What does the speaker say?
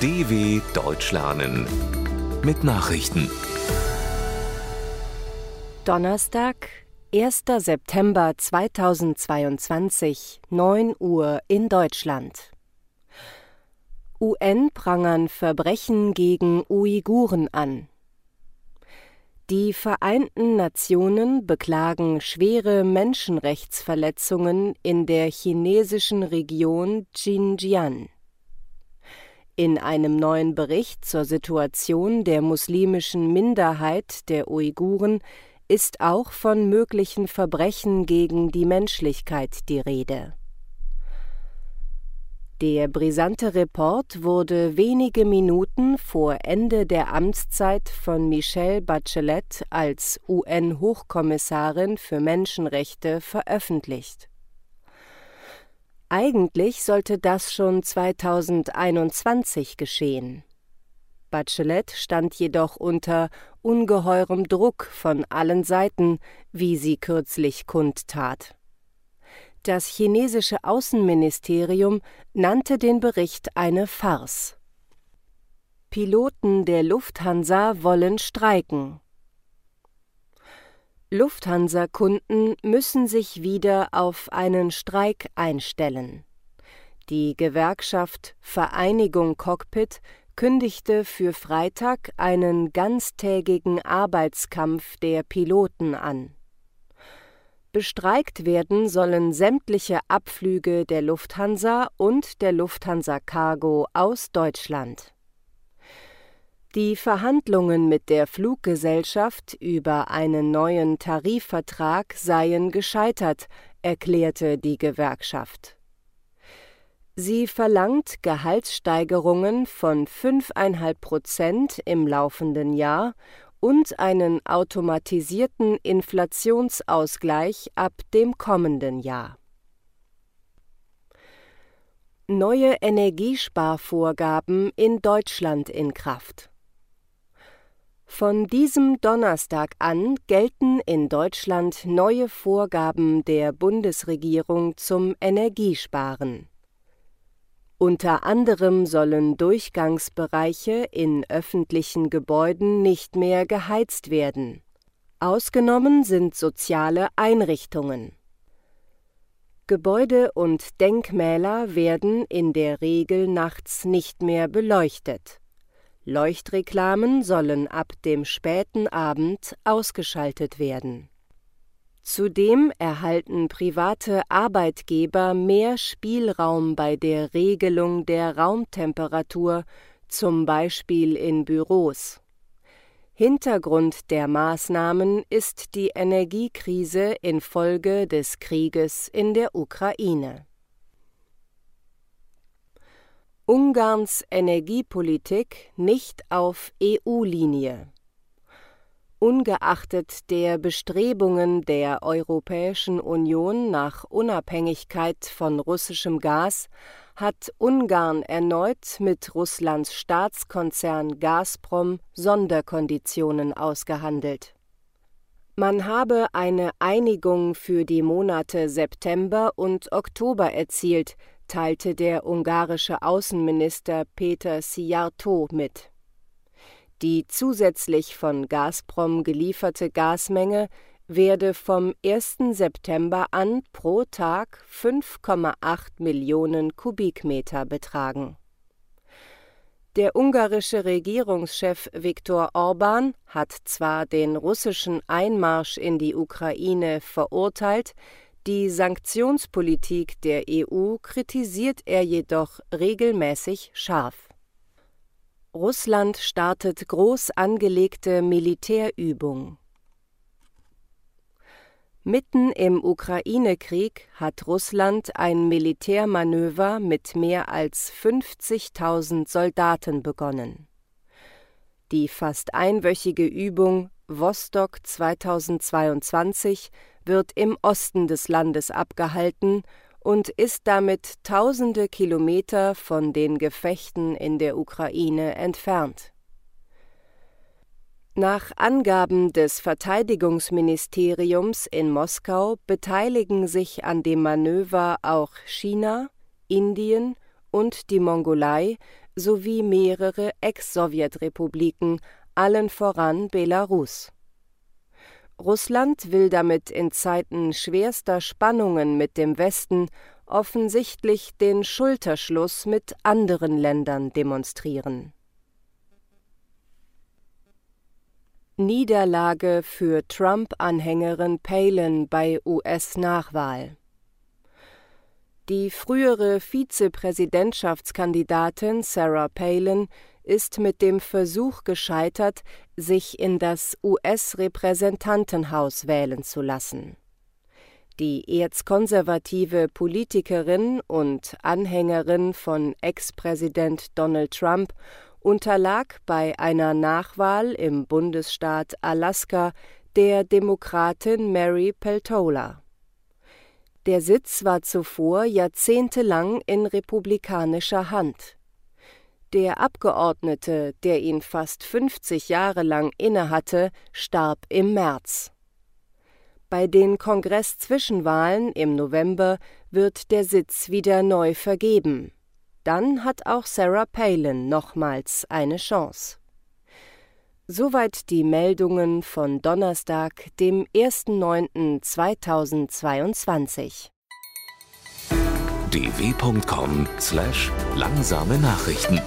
DW Deutsch lernen mit Nachrichten. Donnerstag, 1. September 2022, 9 Uhr in Deutschland. UN prangern Verbrechen gegen Uiguren an. Die Vereinten Nationen beklagen schwere Menschenrechtsverletzungen in der chinesischen Region Xinjiang. In einem neuen Bericht zur Situation der muslimischen Minderheit der Uiguren ist auch von möglichen Verbrechen gegen die Menschlichkeit die Rede der brisante Report wurde wenige Minuten vor Ende der Amtszeit von Michelle Bachelet als UN-Hochkommissarin für Menschenrechte veröffentlicht. Eigentlich sollte das schon 2021 geschehen. Bachelet stand jedoch unter ungeheurem Druck von allen Seiten, wie sie kürzlich kundtat. Das chinesische Außenministerium nannte den Bericht eine Farce. Piloten der Lufthansa wollen streiken. Lufthansa-Kunden müssen sich wieder auf einen Streik einstellen. Die Gewerkschaft Vereinigung Cockpit kündigte für Freitag einen ganztägigen Arbeitskampf der Piloten an Bestreikt werden sollen sämtliche Abflüge der Lufthansa und der Lufthansa Cargo aus Deutschland. Die Verhandlungen mit der Fluggesellschaft über einen neuen Tarifvertrag seien gescheitert, erklärte die Gewerkschaft. Sie verlangt Gehaltssteigerungen von 5,5 Prozent im laufenden Jahr und einen automatisierten Inflationsausgleich ab dem kommenden Jahr. Neue Energiesparvorgaben in Deutschland in Kraft. Von diesem Donnerstag an gelten in Deutschland neue Vorgaben der Bundesregierung zum Energiesparen unter anderem sollen Durchgangsbereiche in öffentlichen Gebäuden nicht mehr geheizt werden. Ausgenommen sind soziale Einrichtungen. Gebäude und Denkmäler werden in der Regel nachts nicht mehr beleuchtet. Leuchtreklamen sollen ab dem späten Abend ausgeschaltet werden Zudem erhalten private Arbeitgeber mehr Spielraum bei der Regelung der Raumtemperatur, zum Beispiel in Büros. Hintergrund der Maßnahmen ist die Energiekrise infolge des Krieges in der Ukraine. Ungarns Energiepolitik nicht auf EU-Linie Ungeachtet der Bestrebungen der Europäischen Union nach Unabhängigkeit von russischem Gas hat Ungarn erneut mit Russlands Staatskonzern Gazprom Sonderkonditionen ausgehandelt. Man habe eine Einigung für die Monate September und Oktober erzielt, teilte der ungarische Außenminister Peter Szijjártó mit die zusätzlich von Gazprom gelieferte Gasmenge werde vom 1. September an pro Tag 5,8 Millionen Kubikmeter betragen. Der ungarische Regierungschef Viktor Orban hat zwar den russischen Einmarsch in die Ukraine verurteilt, die Sanktionspolitik der EU kritisiert er jedoch regelmäßig scharf Russland startet groß angelegte Militärübung. Mitten im Ukraine-Krieg hat Russland ein Militärmanöver mit mehr als 50.000 Soldaten begonnen. Die fast einwöchige Übung Vostok 2022 wird im Osten des Landes abgehalten und ist damit tausende Kilometer von den Gefechten in der Ukraine entfernt. Nach Angaben des Verteidigungsministeriums in Moskau beteiligen sich an dem Manöver auch China, Indien und die Mongolei sowie mehrere Ex-Sowjetrepubliken, allen voran Belarus. Russland will damit in Zeiten schwerster Spannungen mit dem Westen offensichtlich den Schulterschluss mit anderen Ländern demonstrieren. Niederlage für Trump-Anhängerin Palin bei US-Nachwahl Die frühere Vizepräsidentschaftskandidatin Sarah Palin ist mit dem Versuch gescheitert, sich in das US-Repräsentantenhaus wählen zu lassen. Die erzkonservative Politikerin und Anhängerin von Ex-Präsident Donald Trump unterlag bei einer Nachwahl im Bundesstaat Alaska der Demokratin Mary Peltola. Der Sitz war zuvor jahrzehntelang in republikanischer Hand der Abgeordnete, der ihn fast 50 Jahre lang innehatte, starb im März. Bei den Kongress-Zwischenwahlen im November wird der Sitz wieder neu vergeben. Dann hat auch Sarah Palin nochmals eine Chance. Soweit die Meldungen von Donnerstag, dem 1.9.2022 dw.com/langsame Nachrichten